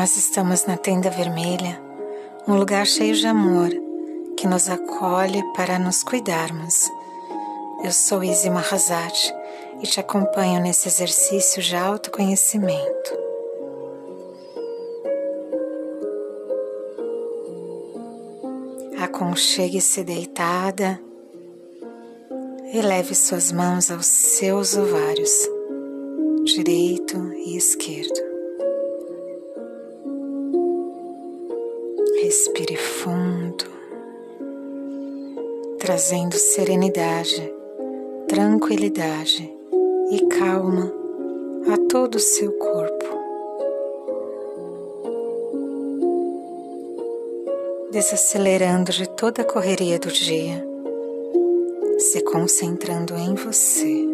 Nós estamos na tenda vermelha, um lugar cheio de amor que nos acolhe para nos cuidarmos. Eu sou Izzy Mahazat e te acompanho nesse exercício de autoconhecimento. Aconchegue-se deitada e leve suas mãos aos seus ovários, direito e esquerdo. Respire fundo, trazendo serenidade, tranquilidade e calma a todo o seu corpo. Desacelerando de toda a correria do dia, se concentrando em você.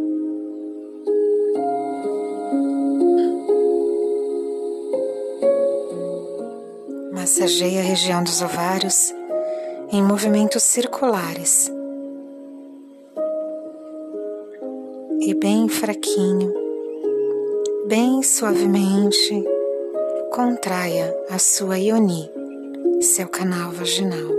Massageie a região dos ovários em movimentos circulares e bem fraquinho, bem suavemente, contraia a sua ioni, seu canal vaginal.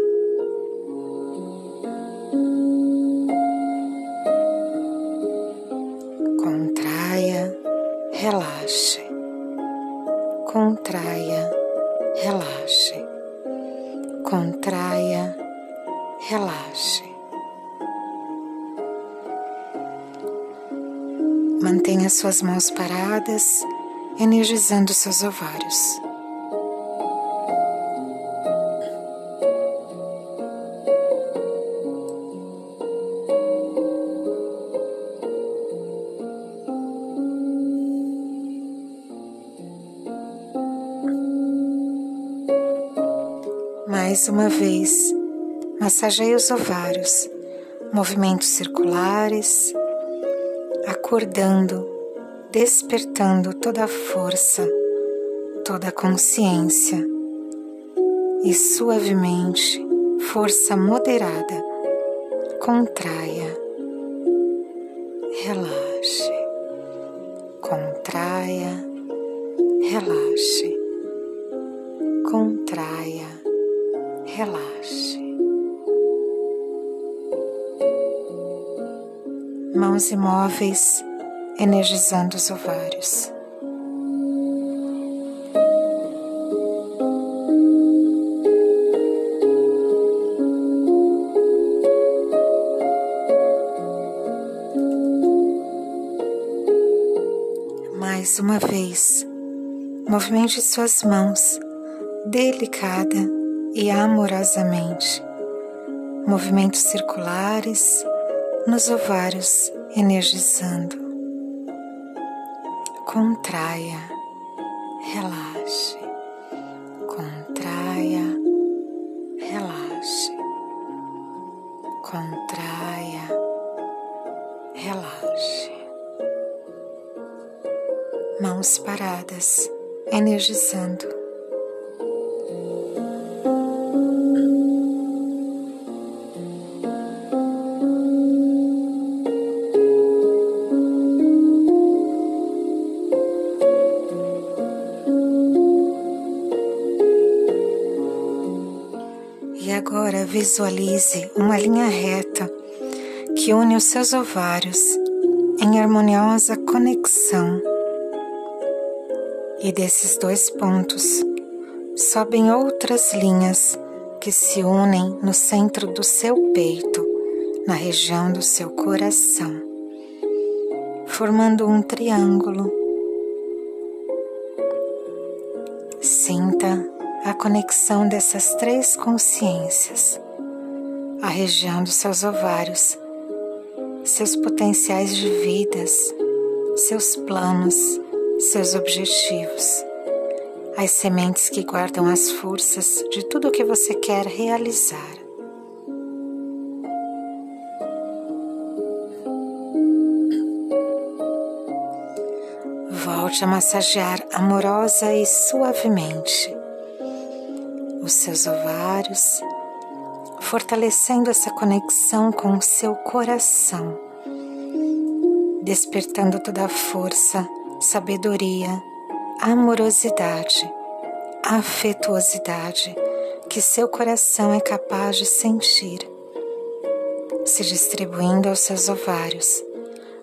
Contraia, relaxe. Contraia, relaxe. Contraia, relaxe. Mantenha suas mãos paradas, energizando seus ovários. Mais uma vez, massageie os ovários, movimentos circulares, acordando, despertando toda a força, toda a consciência. E suavemente, força moderada, contraia, relaxe, contraia, relaxe, contraia, relaxe. mãos imóveis, energizando os ovários. Mais uma vez, movimente suas mãos delicada e amorosamente. Movimentos circulares nos ovários, energizando. Contraia, relaxe, contraia, relaxe, contraia, relaxe. Mãos paradas, energizando. Visualize uma linha reta que une os seus ovários em harmoniosa conexão. E desses dois pontos sobem outras linhas que se unem no centro do seu peito, na região do seu coração, formando um triângulo. Sinta a conexão dessas três consciências, a região dos seus ovários, seus potenciais de vidas, seus planos, seus objetivos, as sementes que guardam as forças de tudo o que você quer realizar. Volte a massagear amorosa e suavemente os seus ovários, fortalecendo essa conexão com o seu coração, despertando toda a força, sabedoria, amorosidade, afetuosidade que seu coração é capaz de sentir, se distribuindo aos seus ovários,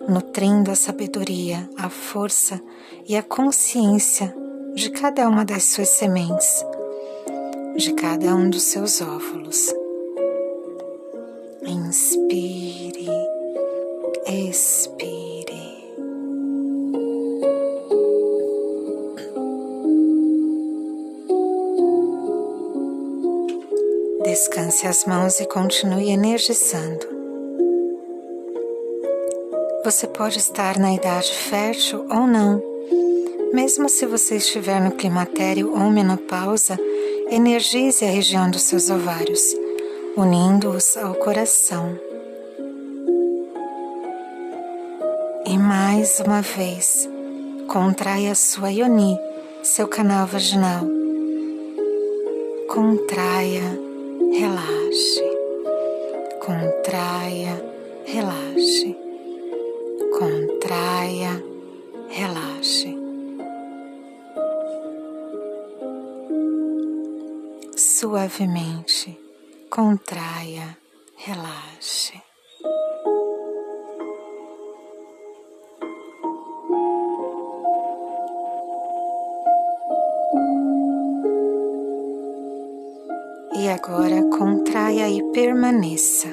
nutrindo a sabedoria, a força e a consciência de cada uma das suas sementes, de cada um dos seus óvulos. Inspire, expire. Descanse as mãos e continue energizando. Você pode estar na idade fértil ou não. Mesmo se você estiver no climatério ou menopausa, energize a região dos seus ovários, unindo-os ao coração. E mais uma vez, contraia a sua ioni, seu canal vaginal. Contraia relaxe, contraia, relaxe, contraia, relaxe. Suavemente, contraia, relaxe. E agora contraia e permaneça.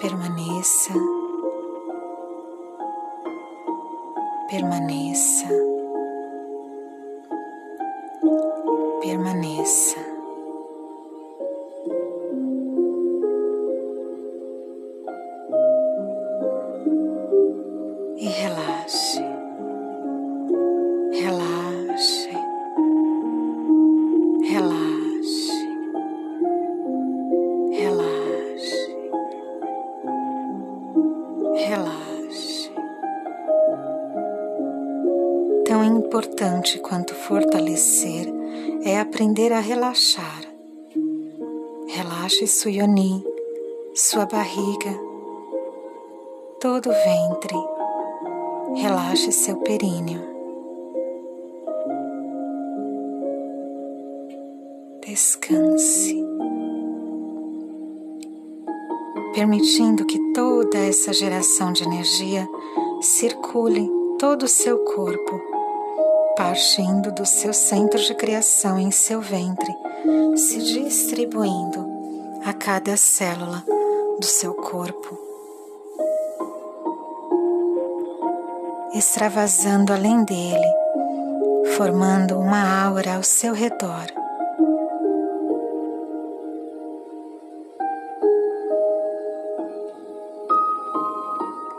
Permaneça. Permaneça. Permaneça. E relaxe. Relaxe. Relaxe, relaxe, relaxe. Tão importante quanto fortalecer é aprender a relaxar. Relaxe sua yoni, sua barriga, todo o ventre. Relaxe seu períneo. descanse, permitindo que toda essa geração de energia circule todo o seu corpo, partindo do seu centro de criação em seu ventre, se distribuindo a cada célula do seu corpo. Extravasando além dele, formando uma aura ao seu redor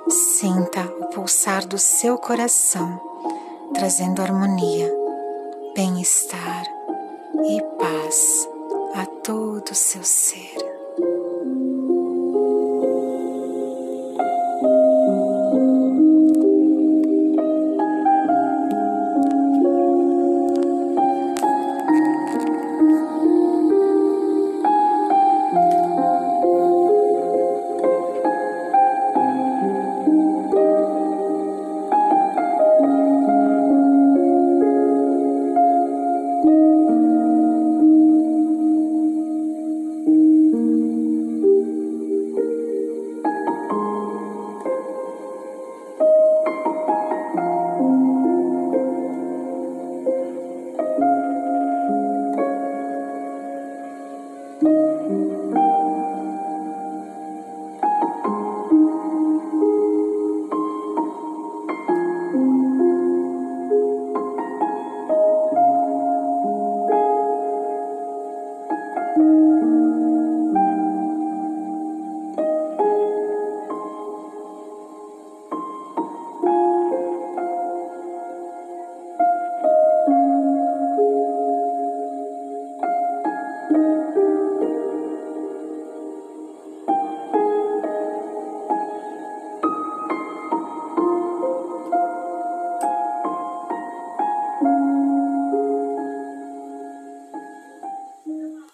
Sinta o pulsar do seu coração, trazendo harmonia, bem-estar e paz a todo o seu ser.